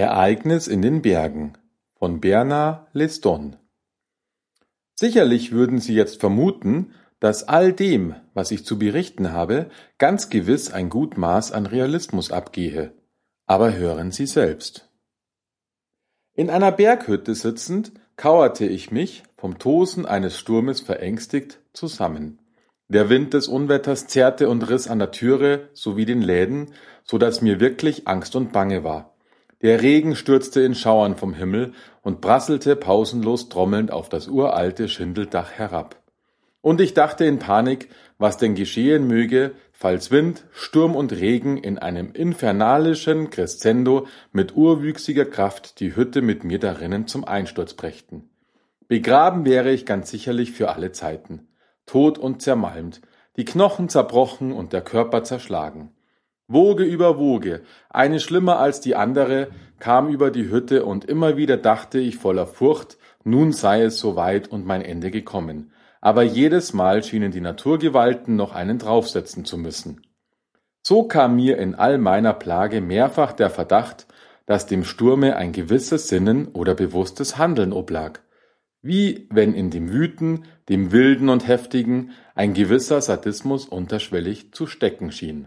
Ereignis in den Bergen von Bernard Leston Sicherlich würden Sie jetzt vermuten, dass all dem, was ich zu berichten habe, ganz gewiss ein gut Maß an Realismus abgehe. Aber hören Sie selbst. In einer Berghütte sitzend, kauerte ich mich, vom Tosen eines Sturmes verängstigt, zusammen. Der Wind des Unwetters zerrte und riss an der Türe sowie den Läden, so dass mir wirklich Angst und Bange war. Der Regen stürzte in Schauern vom Himmel und prasselte pausenlos trommelnd auf das uralte Schindeldach herab. Und ich dachte in Panik, was denn geschehen möge, falls Wind, Sturm und Regen in einem infernalischen Crescendo mit urwüchsiger Kraft die Hütte mit mir darinnen zum Einsturz brächten. Begraben wäre ich ganz sicherlich für alle Zeiten, tot und zermalmt, die Knochen zerbrochen und der Körper zerschlagen. Woge über Woge, eine schlimmer als die andere, kam über die Hütte und immer wieder dachte ich voller Furcht, nun sei es soweit und mein Ende gekommen. Aber jedes Mal schienen die Naturgewalten noch einen draufsetzen zu müssen. So kam mir in all meiner Plage mehrfach der Verdacht, dass dem Sturme ein gewisses Sinnen oder bewusstes Handeln oblag. Wie wenn in dem Wüten, dem Wilden und Heftigen ein gewisser Sadismus unterschwellig zu stecken schien.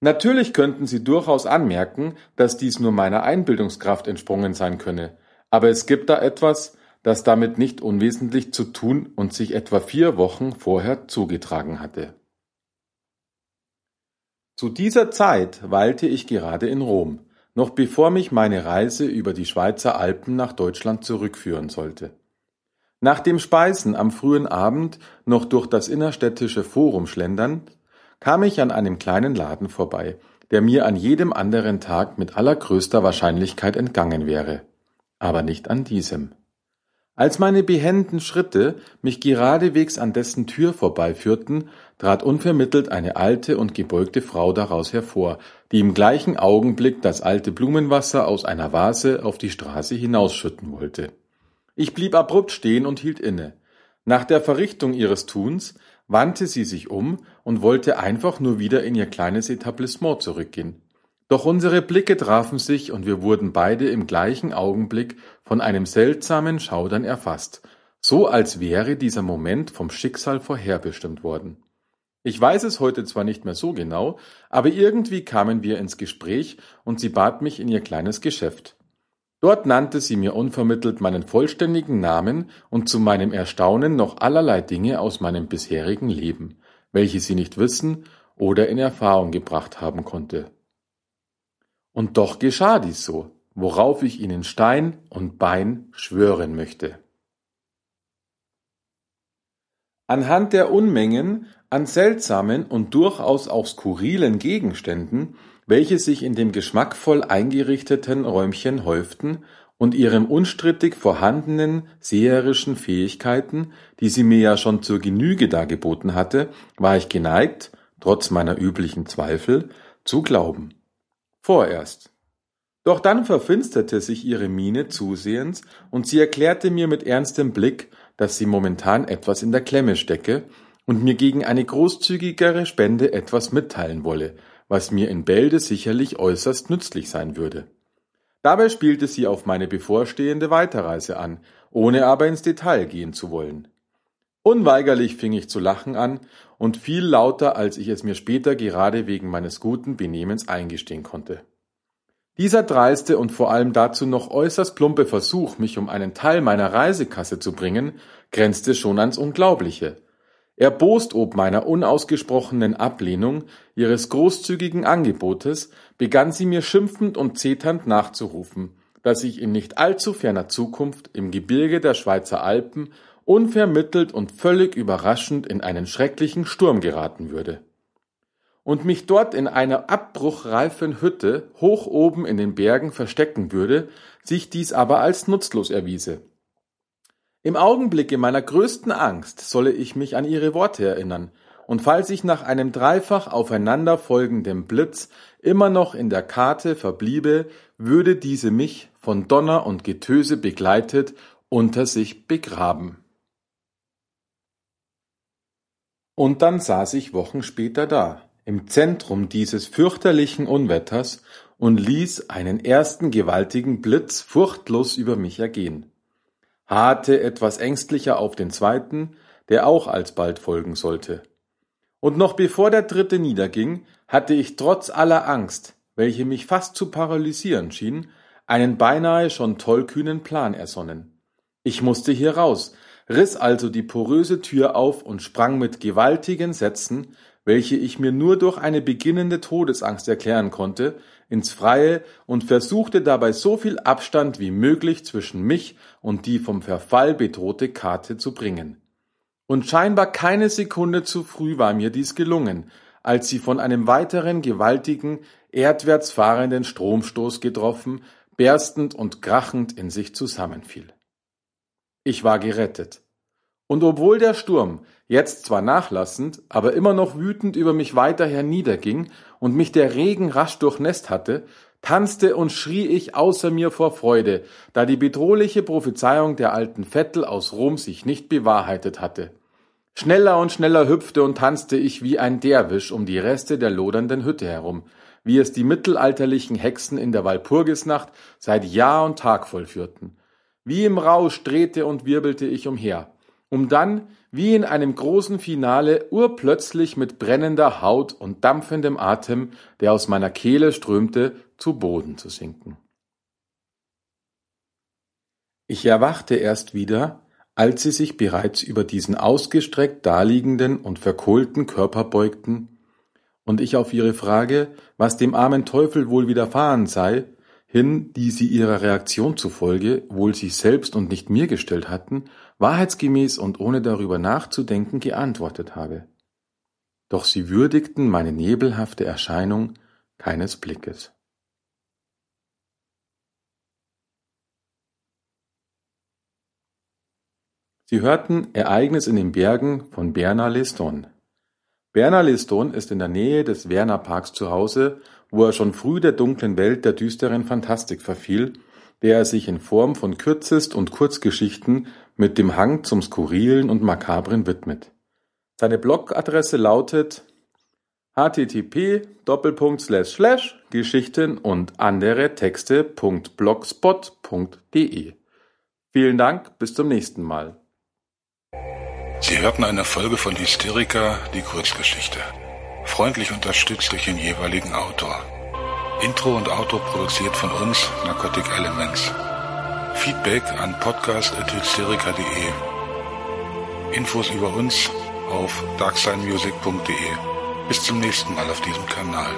Natürlich könnten Sie durchaus anmerken, dass dies nur meiner Einbildungskraft entsprungen sein könne, aber es gibt da etwas, das damit nicht unwesentlich zu tun und sich etwa vier Wochen vorher zugetragen hatte. Zu dieser Zeit weilte ich gerade in Rom, noch bevor mich meine Reise über die Schweizer Alpen nach Deutschland zurückführen sollte. Nach dem Speisen am frühen Abend noch durch das innerstädtische Forum schlendern, kam ich an einem kleinen Laden vorbei, der mir an jedem anderen Tag mit allergrößter Wahrscheinlichkeit entgangen wäre, aber nicht an diesem. Als meine behenden Schritte mich geradewegs an dessen Tür vorbeiführten, trat unvermittelt eine alte und gebeugte Frau daraus hervor, die im gleichen Augenblick das alte Blumenwasser aus einer Vase auf die Straße hinausschütten wollte. Ich blieb abrupt stehen und hielt inne. Nach der Verrichtung ihres Tuns wandte sie sich um und wollte einfach nur wieder in ihr kleines Etablissement zurückgehen. Doch unsere Blicke trafen sich und wir wurden beide im gleichen Augenblick von einem seltsamen Schaudern erfasst, so als wäre dieser Moment vom Schicksal vorherbestimmt worden. Ich weiß es heute zwar nicht mehr so genau, aber irgendwie kamen wir ins Gespräch und sie bat mich in ihr kleines Geschäft. Dort nannte sie mir unvermittelt meinen vollständigen Namen und zu meinem Erstaunen noch allerlei Dinge aus meinem bisherigen Leben, welche sie nicht wissen oder in Erfahrung gebracht haben konnte. Und doch geschah dies so, worauf ich ihnen Stein und Bein schwören möchte. Anhand der Unmengen an seltsamen und durchaus auch skurrilen Gegenständen, welche sich in dem geschmackvoll eingerichteten Räumchen häuften, und ihren unstrittig vorhandenen seherischen Fähigkeiten, die sie mir ja schon zur Genüge dargeboten hatte, war ich geneigt, trotz meiner üblichen Zweifel, zu glauben. Vorerst. Doch dann verfinsterte sich ihre Miene zusehends, und sie erklärte mir mit ernstem Blick, dass sie momentan etwas in der Klemme stecke und mir gegen eine großzügigere Spende etwas mitteilen wolle, was mir in Bälde sicherlich äußerst nützlich sein würde. Dabei spielte sie auf meine bevorstehende Weiterreise an, ohne aber ins Detail gehen zu wollen. Unweigerlich fing ich zu lachen an und viel lauter, als ich es mir später gerade wegen meines guten Benehmens eingestehen konnte. Dieser dreiste und vor allem dazu noch äußerst plumpe Versuch, mich um einen Teil meiner Reisekasse zu bringen, grenzte schon ans Unglaubliche. Erbost ob meiner unausgesprochenen Ablehnung ihres großzügigen Angebotes, begann sie mir schimpfend und zeternd nachzurufen, dass ich in nicht allzu ferner Zukunft im Gebirge der Schweizer Alpen unvermittelt und völlig überraschend in einen schrecklichen Sturm geraten würde. Und mich dort in einer abbruchreifen Hütte hoch oben in den Bergen verstecken würde, sich dies aber als nutzlos erwiese. Im Augenblicke meiner größten Angst solle ich mich an ihre Worte erinnern, und falls ich nach einem dreifach aufeinander folgenden Blitz immer noch in der Karte verbliebe, würde diese mich, von Donner und Getöse begleitet, unter sich begraben. Und dann saß ich Wochen später da, im Zentrum dieses fürchterlichen Unwetters und ließ einen ersten gewaltigen Blitz furchtlos über mich ergehen, harrte etwas ängstlicher auf den zweiten, der auch alsbald folgen sollte. Und noch bevor der dritte niederging, hatte ich trotz aller Angst, welche mich fast zu paralysieren schien, einen beinahe schon tollkühnen Plan ersonnen. Ich musste hier raus, riss also die poröse Tür auf und sprang mit gewaltigen Sätzen, welche ich mir nur durch eine beginnende Todesangst erklären konnte, ins Freie und versuchte dabei so viel Abstand wie möglich zwischen mich und die vom Verfall bedrohte Karte zu bringen. Und scheinbar keine Sekunde zu früh war mir dies gelungen, als sie von einem weiteren gewaltigen, erdwärts fahrenden Stromstoß getroffen, berstend und krachend in sich zusammenfiel. Ich war gerettet. Und obwohl der Sturm, jetzt zwar nachlassend, aber immer noch wütend über mich weiter herniederging und mich der Regen rasch durchnässt hatte, tanzte und schrie ich außer mir vor Freude, da die bedrohliche Prophezeiung der alten Vettel aus Rom sich nicht bewahrheitet hatte. Schneller und schneller hüpfte und tanzte ich wie ein Derwisch um die Reste der lodernden Hütte herum, wie es die mittelalterlichen Hexen in der Walpurgisnacht seit Jahr und Tag vollführten. Wie im Rausch drehte und wirbelte ich umher, um dann, wie in einem großen Finale, urplötzlich mit brennender Haut und dampfendem Atem, der aus meiner Kehle strömte, zu Boden zu sinken. Ich erwachte erst wieder, als sie sich bereits über diesen ausgestreckt daliegenden und verkohlten Körper beugten, und ich auf ihre Frage, was dem armen Teufel wohl widerfahren sei, hin, die sie ihrer Reaktion zufolge wohl sich selbst und nicht mir gestellt hatten, wahrheitsgemäß und ohne darüber nachzudenken geantwortet habe. Doch sie würdigten meine nebelhafte Erscheinung keines Blickes. Sie hörten Ereignis in den Bergen von Bernard Leston. Bernard Leston ist in der Nähe des Werner Parks zu Hause wo er schon früh der dunklen Welt der düsteren Phantastik verfiel, der er sich in Form von Kürzest- und Kurzgeschichten mit dem Hang zum Skurrilen und Makabren widmet. Seine Blogadresse lautet http Geschichten und andere Texte.blogspot.de. Vielen Dank, bis zum nächsten Mal. Sie hörten eine Folge von Hysterica, die Kurzgeschichte freundlich unterstützt durch den jeweiligen Autor. Intro und Outro produziert von uns, Narcotic Elements. Feedback an podcast.hysterica.de. Infos über uns auf darksidemusic.de. Bis zum nächsten Mal auf diesem Kanal.